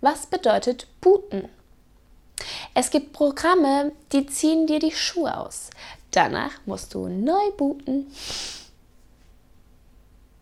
Was bedeutet booten? Es gibt Programme, die ziehen dir die Schuhe aus. Danach musst du neu booten.